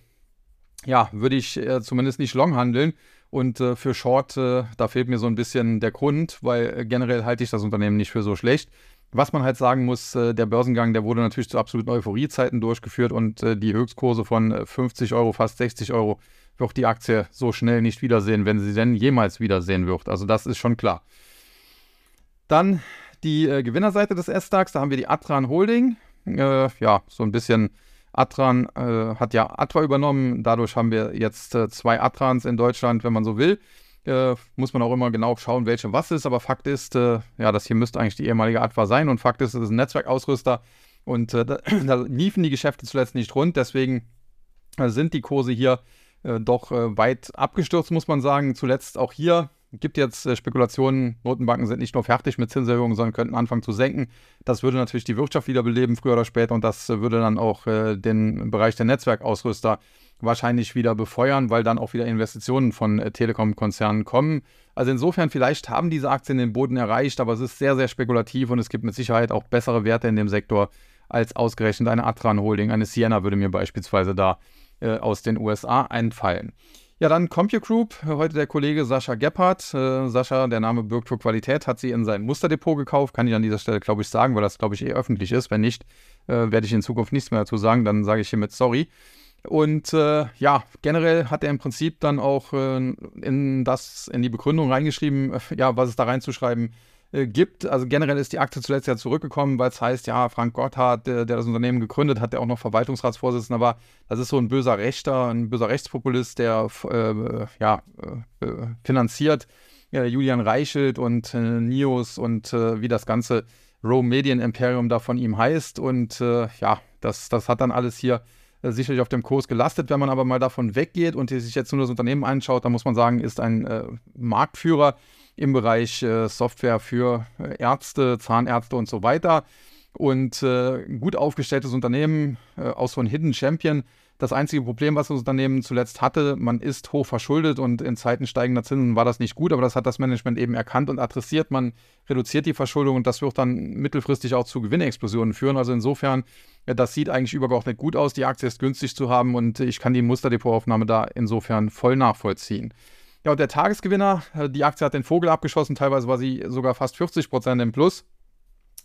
ja, würde ich äh, zumindest nicht long handeln. Und äh, für Short, äh, da fehlt mir so ein bisschen der Grund, weil äh, generell halte ich das Unternehmen nicht für so schlecht. Was man halt sagen muss, äh, der Börsengang, der wurde natürlich zu absoluten Euphoriezeiten durchgeführt und die Höchstkurse von 50 Euro, fast 60 Euro, wird die Aktie so schnell nicht wiedersehen, wenn sie denn jemals wiedersehen wird. Also das ist schon klar. Dann die äh, Gewinnerseite des S-DAX, da haben wir die Atran Holding. Äh, ja, so ein bisschen Atran äh, hat ja Atra übernommen. Dadurch haben wir jetzt äh, zwei Atrans in Deutschland, wenn man so will. Äh, muss man auch immer genau schauen, welche was ist. Aber Fakt ist, äh, ja, das hier müsste eigentlich die ehemalige Atra sein. Und Fakt ist, es ist ein Netzwerkausrüster. Und da, da, liefen die Geschäfte zuletzt nicht rund. Deswegen sind die Kurse hier doch weit abgestürzt, muss man sagen. Zuletzt auch hier gibt jetzt äh, Spekulationen, Notenbanken sind nicht nur fertig mit Zinserhöhungen, sondern könnten anfangen zu senken. Das würde natürlich die Wirtschaft wiederbeleben, früher oder später, und das äh, würde dann auch äh, den Bereich der Netzwerkausrüster wahrscheinlich wieder befeuern, weil dann auch wieder Investitionen von äh, Telekom-Konzernen kommen. Also insofern, vielleicht haben diese Aktien den Boden erreicht, aber es ist sehr, sehr spekulativ und es gibt mit Sicherheit auch bessere Werte in dem Sektor als ausgerechnet eine Atran Holding. Eine Sienna würde mir beispielsweise da äh, aus den USA einfallen. Ja, dann CompuGroup, heute der Kollege Sascha Gebhardt. Äh, Sascha, der Name birgt für Qualität, hat sie in sein Musterdepot gekauft. Kann ich an dieser Stelle, glaube ich, sagen, weil das, glaube ich, eh öffentlich ist. Wenn nicht, äh, werde ich in Zukunft nichts mehr dazu sagen. Dann sage ich hiermit sorry. Und äh, ja, generell hat er im Prinzip dann auch äh, in das, in die Begründung reingeschrieben, äh, ja, was es da reinzuschreiben äh, gibt. Also generell ist die Aktie zuletzt ja zurückgekommen, weil es heißt, ja, Frank Gotthard, der, der, das Unternehmen gegründet hat, der auch noch Verwaltungsratsvorsitzender war, das ist so ein böser Rechter, ein böser Rechtspopulist, der äh, ja, äh, finanziert Julian Reichelt und äh, Nios und äh, wie das ganze Rome Medien Imperium da von ihm heißt. Und äh, ja, das, das hat dann alles hier sicherlich auf dem Kurs gelastet. Wenn man aber mal davon weggeht und sich jetzt nur das Unternehmen anschaut, dann muss man sagen, ist ein Marktführer im Bereich äh, Software für äh, Ärzte, Zahnärzte und so weiter. Und äh, gut aufgestelltes Unternehmen, auch so ein Hidden Champion. Das einzige Problem, was das Unternehmen zuletzt hatte, man ist hoch verschuldet und in Zeiten steigender Zinsen war das nicht gut, aber das hat das Management eben erkannt und adressiert. Man reduziert die Verschuldung und das wird dann mittelfristig auch zu Gewinnexplosionen führen. Also insofern, das sieht eigentlich übergeordnet gut aus. Die Aktie ist günstig zu haben und ich kann die Musterdepotaufnahme da insofern voll nachvollziehen. Ja, und der Tagesgewinner, äh, die Aktie hat den Vogel abgeschossen, teilweise war sie sogar fast 40 Prozent im Plus.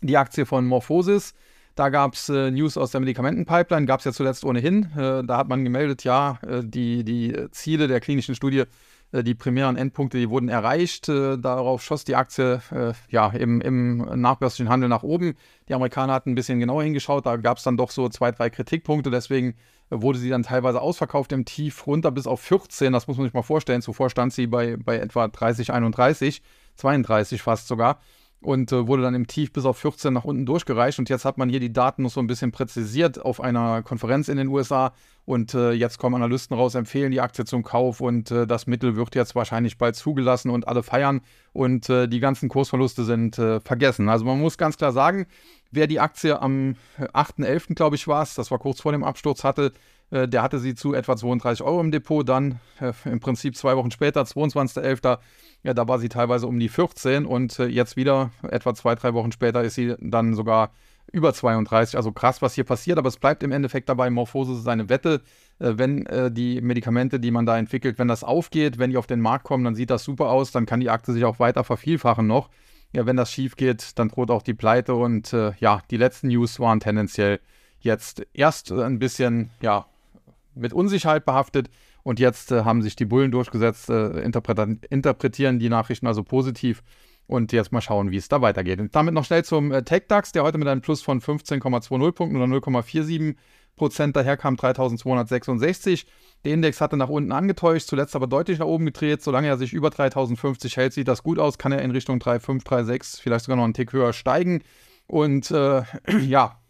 Die Aktie von Morphosis, da gab es äh, News aus der Medikamentenpipeline, gab es ja zuletzt ohnehin. Äh, da hat man gemeldet, ja, äh, die, die Ziele der klinischen Studie, äh, die primären Endpunkte, die wurden erreicht. Darauf schoss die Aktie ja, im, im nachbörslichen Handel nach oben. Die Amerikaner hatten ein bisschen genauer hingeschaut, da gab es dann doch so zwei, drei Kritikpunkte, deswegen wurde sie dann teilweise ausverkauft im Tief runter bis auf 14. Das muss man sich mal vorstellen. Zuvor stand sie bei, bei etwa 30, 31, 32 fast sogar und äh, wurde dann im Tief bis auf 14 nach unten durchgereicht. Und jetzt hat man hier die Daten noch so ein bisschen präzisiert auf einer Konferenz in den USA. Und äh, jetzt kommen Analysten raus, empfehlen die Aktie zum Kauf und äh, das Mittel wird jetzt wahrscheinlich bald zugelassen und alle feiern und äh, die ganzen Kursverluste sind äh, vergessen. Also man muss ganz klar sagen, wer die Aktie am 8.11., glaube ich, war es, das war kurz vor dem Absturz hatte, äh, der hatte sie zu etwa 32 Euro im Depot. Dann im Prinzip zwei Wochen später, 22.11., ja, da war sie teilweise um die 14 und äh, jetzt wieder, etwa zwei, drei Wochen später, ist sie dann sogar über 32. Also krass, was hier passiert, aber es bleibt im Endeffekt dabei, Morphosis ist eine Wette. Äh, wenn äh, die Medikamente, die man da entwickelt, wenn das aufgeht, wenn die auf den Markt kommen, dann sieht das super aus, dann kann die Aktie sich auch weiter vervielfachen noch. Ja, wenn das schief geht, dann droht auch die Pleite und äh, ja, die letzten News waren tendenziell jetzt erst ein bisschen, ja, mit Unsicherheit behaftet und jetzt äh, haben sich die Bullen durchgesetzt, äh, interpretieren die Nachrichten also positiv. Und jetzt mal schauen, wie es da weitergeht. Und damit noch schnell zum äh, TechDAX, der heute mit einem Plus von 15,20 Punkten oder 0,47 Prozent daherkam, 3266. Der Index hatte nach unten angetäuscht, zuletzt aber deutlich nach oben gedreht. Solange er sich über 3050 hält, sieht das gut aus. Kann er in Richtung 3,5, 3,6, vielleicht sogar noch einen Tick höher steigen. Und äh, ja,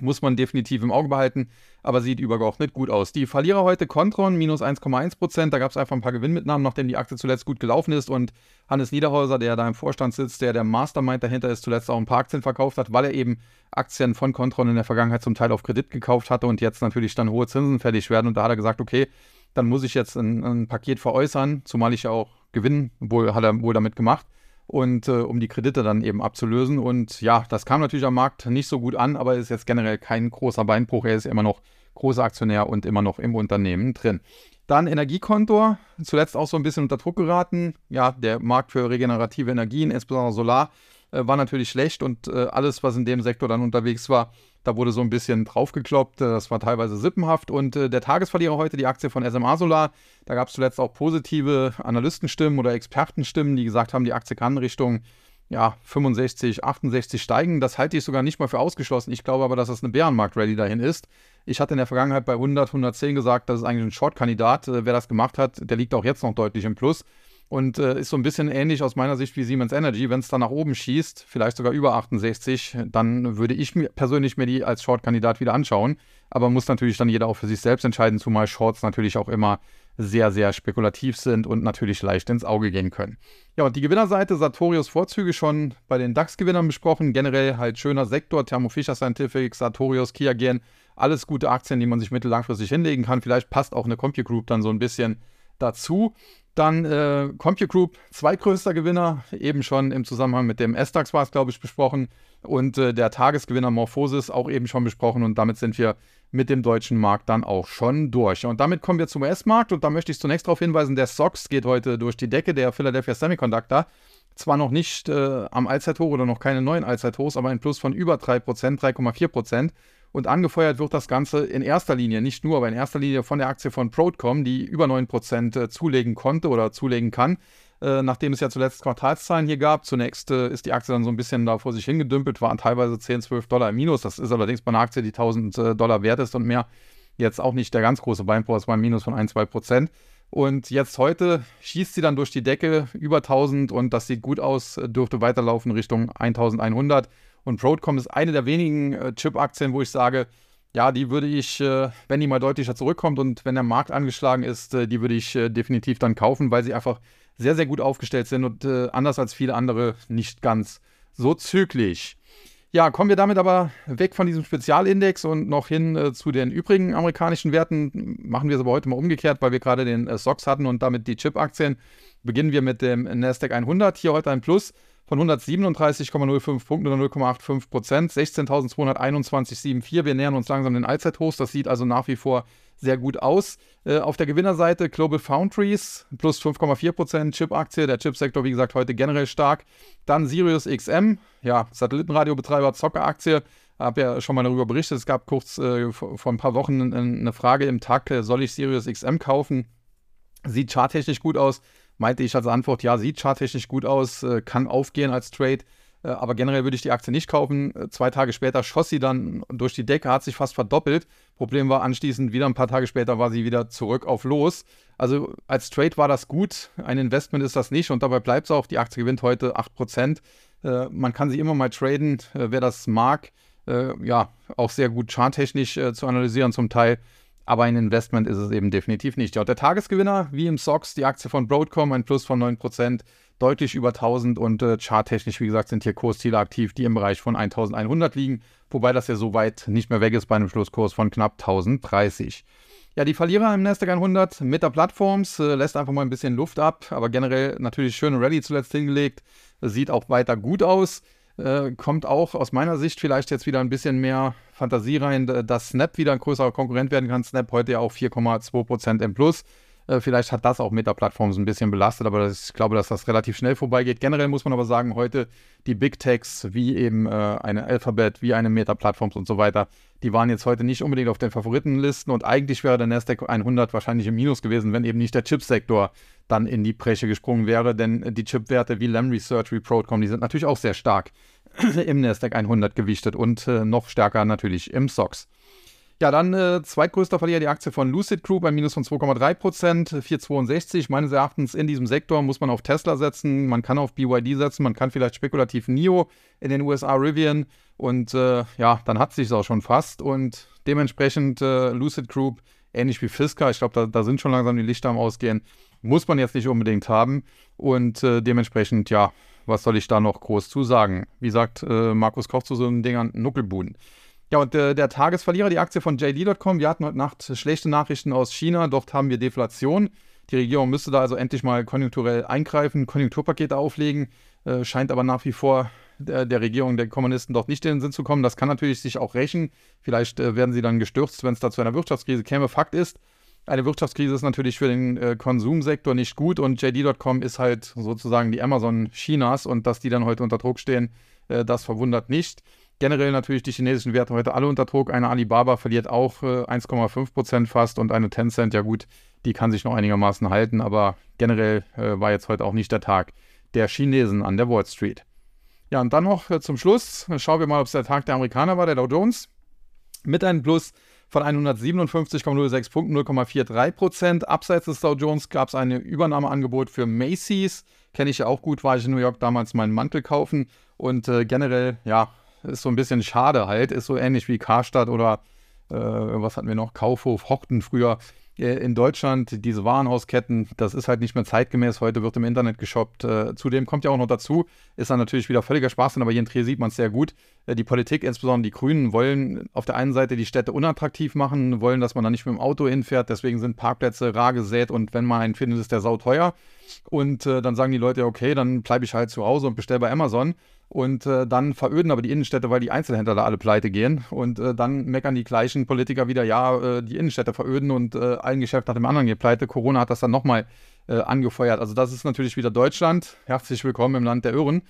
muss man definitiv im Auge behalten, aber sieht übergeordnet gut aus. Die Verlierer heute Contron, minus 1,1%. Da gab es einfach ein paar Gewinnmitnahmen, nachdem die Aktie zuletzt gut gelaufen ist. Und Hannes Niederhäuser, der da im Vorstand sitzt, der der Mastermind dahinter ist, zuletzt auch ein paar Aktien verkauft hat, weil er eben Aktien von Contron in der Vergangenheit zum Teil auf Kredit gekauft hatte und jetzt natürlich dann hohe Zinsen fällig werden. Und da hat er gesagt, okay, dann muss ich jetzt ein, ein Paket veräußern, zumal ich ja auch Gewinn wohl, hat er wohl damit gemacht und äh, um die Kredite dann eben abzulösen. Und ja, das kam natürlich am Markt nicht so gut an, aber ist jetzt generell kein großer Beinbruch. Er ist immer noch großer Aktionär und immer noch im Unternehmen drin. Dann Energiekontor, zuletzt auch so ein bisschen unter Druck geraten. Ja, der Markt für regenerative Energien, insbesondere Solar, äh, war natürlich schlecht und äh, alles, was in dem Sektor dann unterwegs war, da wurde so ein bisschen draufgekloppt. Äh, das war teilweise sippenhaft. Und äh, der Tagesverlierer heute, die Aktie von SMA Solar, da gab es zuletzt auch positive Analystenstimmen oder Expertenstimmen, die gesagt haben, die Aktie kann Richtung ja, 65, 68 steigen. Das halte ich sogar nicht mal für ausgeschlossen. Ich glaube aber, dass das eine Bärenmarkt-Rallye dahin ist. Ich hatte in der Vergangenheit bei 100, 110 gesagt, das ist eigentlich ein Short-Kandidat. Äh, wer das gemacht hat, der liegt auch jetzt noch deutlich im Plus. Und äh, ist so ein bisschen ähnlich aus meiner Sicht wie Siemens Energy. Wenn es dann nach oben schießt, vielleicht sogar über 68, dann würde ich mir persönlich mir die als Short-Kandidat wieder anschauen. Aber muss natürlich dann jeder auch für sich selbst entscheiden, zumal Shorts natürlich auch immer sehr, sehr spekulativ sind und natürlich leicht ins Auge gehen können. Ja, und die Gewinnerseite, Sartorius Vorzüge schon bei den DAX-Gewinnern besprochen. Generell halt schöner Sektor, Thermo Fisher Scientific, Sartorius, Kiagen, alles gute Aktien, die man sich mittellangfristig hinlegen kann. Vielleicht passt auch eine CompuGroup dann so ein bisschen dazu. Dann äh, CompuGroup, zweitgrößter Gewinner, eben schon im Zusammenhang mit dem S-DAX war es, glaube ich, besprochen. Und äh, der Tagesgewinner Morphosis auch eben schon besprochen. Und damit sind wir mit dem deutschen Markt dann auch schon durch. Und damit kommen wir zum US-Markt und da möchte ich zunächst darauf hinweisen, der SOX geht heute durch die Decke, der Philadelphia Semiconductor. Zwar noch nicht äh, am Allzeithoch oder noch keine neuen Allzeithochs, aber ein Plus von über 3%, 3,4%. Und angefeuert wird das Ganze in erster Linie, nicht nur, aber in erster Linie von der Aktie von Broadcom, die über 9% äh, zulegen konnte oder zulegen kann. Äh, nachdem es ja zuletzt Quartalszahlen hier gab. Zunächst äh, ist die Aktie dann so ein bisschen da vor sich hingedümpelt, waren teilweise 10, 12 Dollar im Minus. Das ist allerdings bei einer Aktie, die 1000 äh, Dollar wert ist und mehr, jetzt auch nicht der ganz große Beinbruch, es war ein Minus von 1, 2 Prozent. Und jetzt heute schießt sie dann durch die Decke über 1000 und das sieht gut aus, dürfte weiterlaufen Richtung 1100. Und Broadcom ist eine der wenigen äh, Chip-Aktien, wo ich sage, ja, die würde ich, äh, wenn die mal deutlicher zurückkommt und wenn der Markt angeschlagen ist, äh, die würde ich definitiv dann kaufen, weil sie einfach sehr, sehr gut aufgestellt sind und äh, anders als viele andere nicht ganz so zügig. Ja, kommen wir damit aber weg von diesem Spezialindex und noch hin äh, zu den übrigen amerikanischen Werten. Machen wir es aber heute mal umgekehrt, weil wir gerade den äh, SOX hatten und damit die Chip-Aktien. Beginnen wir mit dem Nasdaq 100. Hier heute ein Plus von 137,05 Punkten oder 0,85 Prozent, 16.221,74. Wir nähern uns langsam den Allzeithochs. Das sieht also nach wie vor sehr gut aus. Äh, auf der Gewinnerseite Global Foundries plus 5,4%, Chip-Aktie, der Chipsektor, wie gesagt, heute generell stark. Dann Sirius XM, ja, Satellitenradiobetreiber, Zockeraktie. Habe ja schon mal darüber berichtet. Es gab kurz äh, vor ein paar Wochen eine Frage im Tag, äh, soll ich Sirius XM kaufen? Sieht charttechnisch gut aus. Meinte ich als Antwort, ja, sieht charttechnisch gut aus, äh, kann aufgehen als Trade. Äh, aber generell würde ich die Aktie nicht kaufen. Äh, zwei Tage später schoss sie dann durch die Decke, hat sich fast verdoppelt. Problem war anschließend wieder ein paar Tage später war sie wieder zurück auf Los. Also als Trade war das gut, ein Investment ist das nicht und dabei bleibt es auch. Die Aktie gewinnt heute 8%. Äh, man kann sie immer mal traden, wer das mag. Ja, auch sehr gut charttechnisch zu analysieren zum Teil. Aber ein Investment ist es eben definitiv nicht. Ja, der Tagesgewinner, wie im SOX, die Aktie von Broadcom, ein Plus von 9% deutlich über 1000 und äh, charttechnisch, wie gesagt, sind hier Kursziele aktiv, die im Bereich von 1100 liegen, wobei das ja so weit nicht mehr weg ist bei einem Schlusskurs von knapp 1030. Ja, die Verlierer im Nasdaq 100 mit der Plattforms äh, lässt einfach mal ein bisschen Luft ab, aber generell natürlich schöne Rallye zuletzt hingelegt, sieht auch weiter gut aus. Äh, kommt auch aus meiner Sicht vielleicht jetzt wieder ein bisschen mehr Fantasie rein, dass Snap wieder ein größerer Konkurrent werden kann. Snap heute ja auch 4,2% im Plus. Äh, vielleicht hat das auch Meta-Plattform so ein bisschen belastet, aber ich glaube, dass das relativ schnell vorbeigeht. Generell muss man aber sagen, heute die Big Techs wie eben äh, eine Alphabet, wie eine Meta-Plattforms und so weiter, die waren jetzt heute nicht unbedingt auf den Favoritenlisten und eigentlich wäre der Nasdaq 100 wahrscheinlich im Minus gewesen, wenn eben nicht der Chipsektor dann in die Bresche gesprungen wäre, denn die Chipwerte wie Lam Research, wie Broadcom, die sind natürlich auch sehr stark im Nasdaq 100 gewichtet und äh, noch stärker natürlich im SOX. Ja, dann äh, zweitgrößter Verlierer die Aktie von Lucid Group, ein Minus von 2,3 Prozent, 4,62. Meines Erachtens in diesem Sektor muss man auf Tesla setzen, man kann auf BYD setzen, man kann vielleicht spekulativ NIO in den USA Rivian und äh, ja, dann hat sich auch schon fast und dementsprechend äh, Lucid Group, ähnlich wie Fisker, ich glaube, da, da, sind schon langsam die Lichter am Ausgehen, muss man jetzt nicht unbedingt haben und äh, dementsprechend, ja, was soll ich da noch groß zu sagen? Wie sagt äh, Markus Koch zu so einem Ding an Nuckelbuden. Ja, und äh, der Tagesverlierer, die Aktie von JD.com, wir hatten heute Nacht schlechte Nachrichten aus China, dort haben wir Deflation. Die Regierung müsste da also endlich mal konjunkturell eingreifen, Konjunkturpakete auflegen, äh, scheint aber nach wie vor der, der, Regierung der Kommunisten dort nicht in den Sinn zu kommen. Das kann natürlich sich auch rächen. Vielleicht äh, werden sie dann gestürzt, wenn es da zu einer Wirtschaftskrise käme. Fakt ist, Eine Wirtschaftskrise ist natürlich für den äh, Konsumsektor nicht gut und JD.com ist halt sozusagen die Amazon Chinas und dass die dann heute unter Druck stehen, äh, das verwundert nicht. Generell natürlich die chinesischen Werte heute alle unter Druck. Eine Alibaba verliert auch äh, 1,5 Prozent fast und eine Tencent, ja gut, die kann sich noch einigermaßen halten, aber generell äh, war jetzt heute auch nicht der Tag der Chinesen an der Wall Street. Ja, und dann noch äh, zum Schluss schauen wir mal, ob es der Tag der Amerikaner war, der Dow Jones, mit einem Plus von 157,06 Punkten, 0,43 Prozent. Abseits des Dow Jones gab es ein Übernahmeangebot für Macy's. Kenne ich ja auch gut, war ich in New York damals meinen Mantel kaufen. Und äh, generell, ja, ist so ein bisschen schade halt. Ist so ähnlich wie Karstadt oder äh, was hatten wir noch? Kaufhof, Hochten früher. Äh, in Deutschland, diese Warenhausketten, das ist halt nicht mehr zeitgemäß. Heute wird im Internet geshoppt. Äh, zudem kommt ja auch noch dazu, ist dann natürlich wieder völliger Spaß, aber hier in Trier sieht man es sehr gut. Äh, die Politik, insbesondere die Grünen, wollen auf der einen Seite die Städte unattraktiv machen, wollen, dass man da nicht mit dem Auto hinfährt. Deswegen sind Parkplätze rar gesät und wenn man einen findet, ist der sauteuer. Und äh, dann sagen die Leute, okay, dann bleibe ich halt zu Hause und bestelle bei Amazon. Und äh, dann veröden aber die Innenstädte, weil die Einzelhändler da alle pleite gehen. Und äh, dann meckern die gleichen Politiker wieder, ja, äh, die Innenstädte veröden und äh, ein Geschäft nach dem anderen geht pleite. Corona hat das dann nochmal äh, angefeuert. Also das ist natürlich wieder Deutschland. Herzlich willkommen im Land der Irren.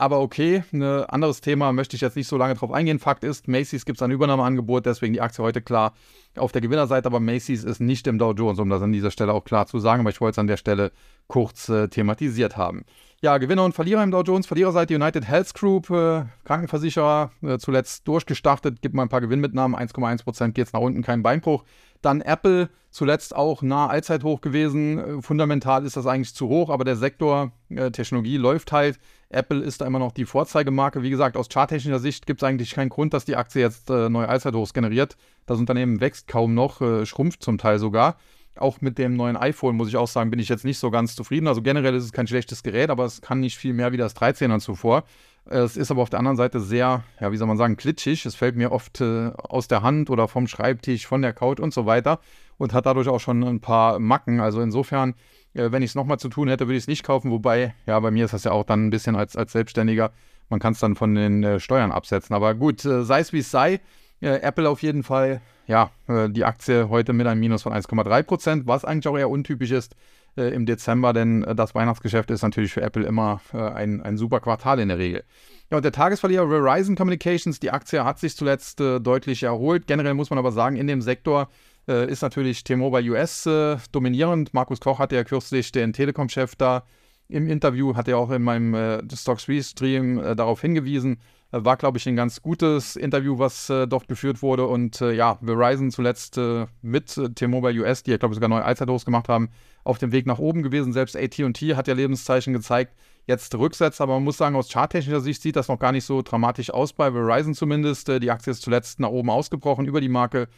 Aber okay, ein anderes Thema möchte ich jetzt nicht so lange drauf eingehen. Fakt ist, Macy's gibt es ein Übernahmeangebot, deswegen die Aktie heute klar auf der Gewinnerseite, aber Macy's ist nicht im Dow Jones, um das an dieser Stelle auch klar zu sagen, aber ich wollte es an der Stelle kurz äh, thematisiert haben. Ja, Gewinner und Verlierer im Dow Jones. Verliererseite United Health Group, äh, Krankenversicherer, äh, zuletzt durchgestartet, gibt mal ein paar Gewinnmitnahmen, 1,1% geht es nach unten, kein Beinbruch. Dann Apple, zuletzt auch nah Allzeithoch gewesen. Äh, fundamental ist das eigentlich zu hoch, aber der Sektor äh, Technologie läuft halt. Apple ist da immer noch die Vorzeigemarke. Wie gesagt, aus charttechnischer Sicht gibt es eigentlich keinen Grund, dass die Aktie jetzt äh, neue Allzeithochs generiert. Das Unternehmen wächst kaum noch, äh, schrumpft zum Teil sogar. Auch mit dem neuen iPhone, muss ich auch sagen, bin ich jetzt nicht so ganz zufrieden. Also generell ist es kein schlechtes Gerät, aber es kann nicht viel mehr wie das 13er zuvor. Es ist aber auf der anderen Seite sehr, ja, wie soll man sagen, klitschig. Es fällt mir oft äh, aus der Hand oder vom Schreibtisch, von der Couch und so weiter und hat dadurch auch schon ein paar Macken. Also insofern, äh, wenn ich es nochmal zu tun hätte, würde ich es nicht kaufen. Wobei, ja, bei mir ist das ja auch dann ein bisschen als, als Selbstständiger. Man kann es dann von den äh, Steuern absetzen. Aber gut, äh, sei es wie es sei. Apple auf jeden Fall ja, äh, die Aktie heute mit einem Minus von 1,3 Prozent, was eigentlich auch eher untypisch ist äh, im Dezember, denn das Weihnachtsgeschäft ist natürlich für Apple immer ein, ein super Quartal in der Regel. Ja, und der Tagesverlierer Verizon Communications, die Aktie hat sich zuletzt äh, deutlich erholt. Generell muss man aber sagen, in dem Sektor äh, ist natürlich T-Mobile US dominierend. Markus Koch hatte ja kürzlich den Telekom-Chef da im Interview, hat er auch in meinem äh, Stocks Stream darauf hingewiesen, war, glaube ich, ein ganz gutes Interview, was äh, dort geführt wurde. Und äh, ja, Verizon zuletzt äh, mit äh, T-Mobile US, die ja, glaube ich, sogar neue Allzeithochs gemacht haben, auf dem Weg nach oben gewesen. Selbst AT&T hat ja Lebenszeichen gezeigt. Jetzt Rücksetzer, aber man muss sagen, aus charttechnischer Sicht sieht das noch gar nicht so dramatisch aus, bei Verizon zumindest. Äh, die Aktie ist zuletzt nach oben ausgebrochen, über die Marke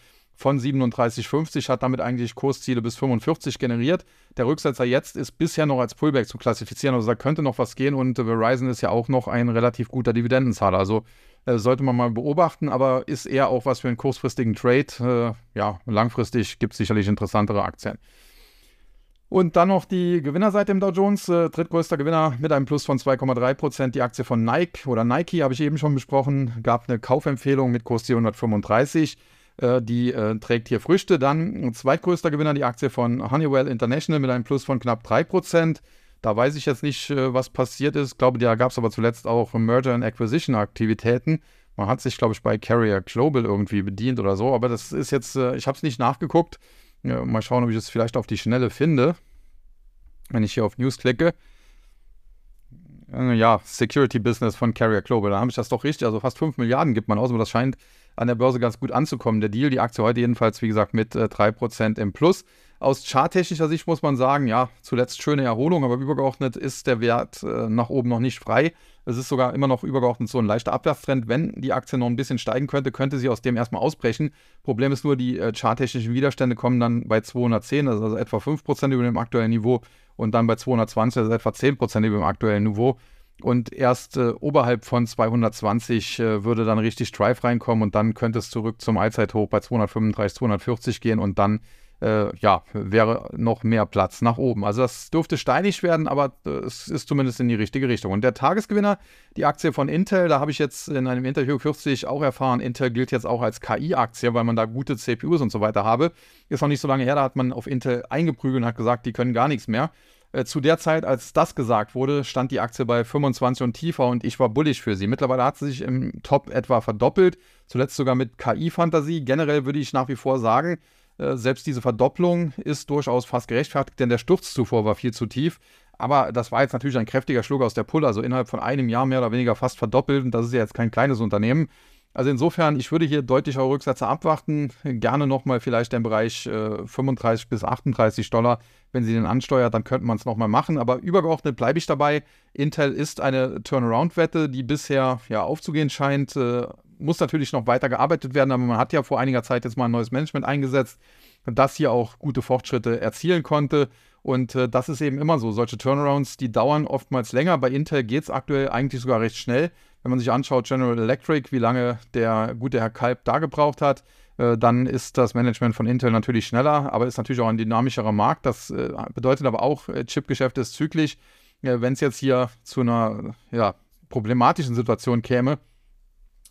von 37,50, hat damit eigentlich Kursziele bis 45 generiert. Der Rücksetzer jetzt ist bisher noch als Pullback zu klassifizieren, also da könnte noch was gehen und Verizon ist ja auch noch ein relativ guter Dividendenzahler. Also äh, sollte man mal beobachten, aber ist eher auch was für einen kurzfristigen Trade. Äh, ja, langfristig gibt es sicherlich interessantere Aktien. Und dann noch die Gewinnerseite im Dow Jones. Äh, drittgrößter Gewinner mit einem Plus von 2,3% Die Aktie von Nike oder Nike habe ich eben schon besprochen. Gab eine Kaufempfehlung mit Kurs 435. Äh, die äh, trägt hier Früchte. Dann zweitgrößter Gewinner die Aktie von Honeywell International mit einem Plus von knapp 3%. Da weiß ich jetzt nicht, äh, was passiert ist. Ich glaube, da gab es aber zuletzt auch Merger and Acquisition Aktivitäten. Man hat sich, glaube ich, bei Carrier Global irgendwie bedient oder so. Aber das ist jetzt, äh, ich habe es nicht nachgeguckt. Ja, mal schauen, ob ich es vielleicht auf die Schnelle finde. Wenn ich hier auf News klicke. Äh, ja, Security Business von Carrier Global. Da habe ich das doch richtig. Also fast 5 Milliarden gibt man aus, aber das scheint an der Börse ganz gut anzukommen. Der Deal, die Aktie heute jedenfalls, wie gesagt, mit äh, 3% im Plus. Aus charttechnischer Sicht muss man sagen, ja, zuletzt schöne Erholung, aber übergeordnet ist der Wert äh, nach oben noch nicht frei. Es ist sogar immer noch übergeordnet so ein leichter Abwärtstrend. Wenn die Aktie noch ein bisschen steigen könnte, könnte sie aus dem erstmal ausbrechen. Problem ist nur, die äh, charttechnischen Widerstände kommen dann bei 210, das ist also etwa 5% über dem aktuellen Niveau, und dann bei 220, das ist etwa 10% über dem aktuellen Niveau. Und erst äh, oberhalb von 220 äh, würde dann richtig Drive reinkommen und dann könnte es zurück zum Allzeithoch bei 235, 240 gehen und dann äh, ja, wäre noch mehr Platz nach oben. Also das dürfte steinig werden, aber äh, es ist zumindest in die richtige Richtung. Und der Tagesgewinner, die Aktie von Intel, da habe ich jetzt in einem Interview kürzlich auch erfahren, Intel gilt jetzt auch als KI-Aktie, weil man da gute CPUs und so weiter habe. Ist noch nicht so lange her, da hat man auf Intel eingeprügelt und hat gesagt, die können gar nichts mehr. Äh, zu der Zeit, als das gesagt wurde, stand die Aktie bei 25 und tiefer und ich war bullig für sie. Mittlerweile hat sie sich im Top etwa verdoppelt, zuletzt sogar mit KI-Fantasie. Generell würde ich nach wie vor sagen, äh, selbst diese Verdopplung ist durchaus fast gerechtfertigt, denn der Sturz zuvor war viel zu tief. Aber das war jetzt natürlich ein kräftiger Schluck aus der Pulle, also innerhalb von einem Jahr mehr oder weniger fast verdoppelt. Und das ist ja jetzt kein kleines Unternehmen. Also insofern, ich würde hier deutlich eure Rücksätze abwarten. Gerne nochmal vielleicht den Bereich äh, 35 bis 38 Dollar. Wenn sie den ansteuert, dann könnte man es nochmal machen. Aber übergeordnet bleibe ich dabei. Intel ist eine Turnaround-Wette, die bisher ja aufzugehen scheint. Äh, muss natürlich noch weiter gearbeitet werden, aber man hat ja vor einiger Zeit jetzt mal ein neues Management eingesetzt, das hier auch gute Fortschritte erzielen konnte. Und äh, das ist eben immer so. Solche Turnarounds, die dauern oftmals länger. Bei Intel geht es aktuell eigentlich sogar recht schnell. Wenn man sich anschaut, General Electric, wie lange der gute Herr Kalb da gebraucht hat, äh, dann ist das Management von Intel natürlich schneller, aber ist natürlich auch ein dynamischerer Markt. Das äh, bedeutet aber auch, äh, Chipgeschäft ist zyklisch. Wenn es jetzt hier zu einer ja, problematischen Situation käme,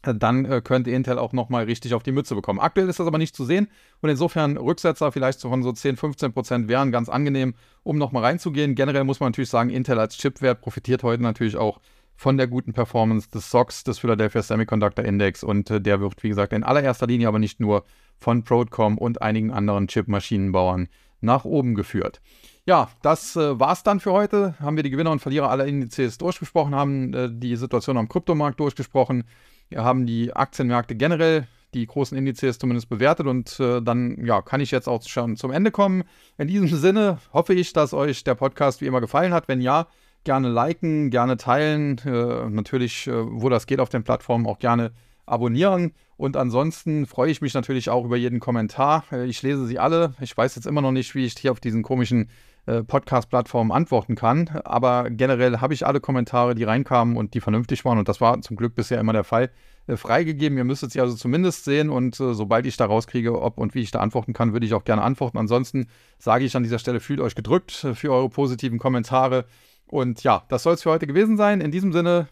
dann könnte Intel auch nochmal richtig auf die Mütze bekommen. Aktuell ist das aber nicht zu sehen und insofern Rücksetzer vielleicht von so 10, 15 Prozent wären ganz angenehm, um nochmal reinzugehen. Generell muss man natürlich sagen, Intel als Chipwert profitiert heute natürlich auch von der guten Performance des SOX, des Philadelphia Semiconductor Index und äh, der wird, wie gesagt, in allererster Linie aber nicht nur von Broadcom und einigen anderen Chipmaschinenbauern nach oben geführt. Ja, das äh, war's dann für heute. Haben wir die Gewinner und Verlierer aller Indizes durchgesprochen, haben äh, die Situation am Kryptomarkt durchgesprochen. Wir haben die Aktienmärkte generell, die großen Indizes zumindest bewertet und äh, dann ja, kann ich jetzt auch schon zum Ende kommen. In diesem Sinne hoffe ich, dass euch der Podcast wie immer gefallen hat. Wenn ja, gerne liken, gerne teilen. Äh, natürlich, äh, wo das geht auf den Plattformen, auch gerne abonnieren. Und ansonsten freue ich mich natürlich auch über jeden Kommentar. Äh, ich lese sie alle. Ich weiß jetzt immer noch nicht, wie ich hier auf diesen komischen äh, Podcast-Plattformen antworten kann. Aber generell habe ich alle Kommentare, die reinkamen und die vernünftig waren, und das war zum Glück bisher immer der Fall, äh, freigegeben. Ihr müsstet sie also zumindest sehen und sobald ich da rauskriege, ob und wie ich da antworten kann, würde ich auch gerne antworten. Ansonsten sage ich an dieser Stelle, fühlt euch gedrückt für eure positiven Kommentare. Und ja, das soll es für heute gewesen sein. In diesem Sinne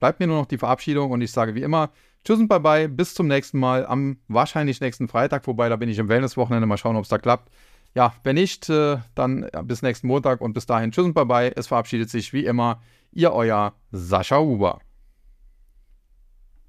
bleibt mir nur noch die Verabschiedung und ich sage wie immer, Tschüss und bye bye, bis zum nächsten Mal am wahrscheinlich nächsten Freitag, wobei da bin ich im Wellnesswochenende, mal schauen, ob es da klappt. Ja, wenn nicht, äh, dann bis nächsten Montag und bis dahin tschüss und bye bye. Es verabschiedet sich wie immer Ihr euer Sascha Huber.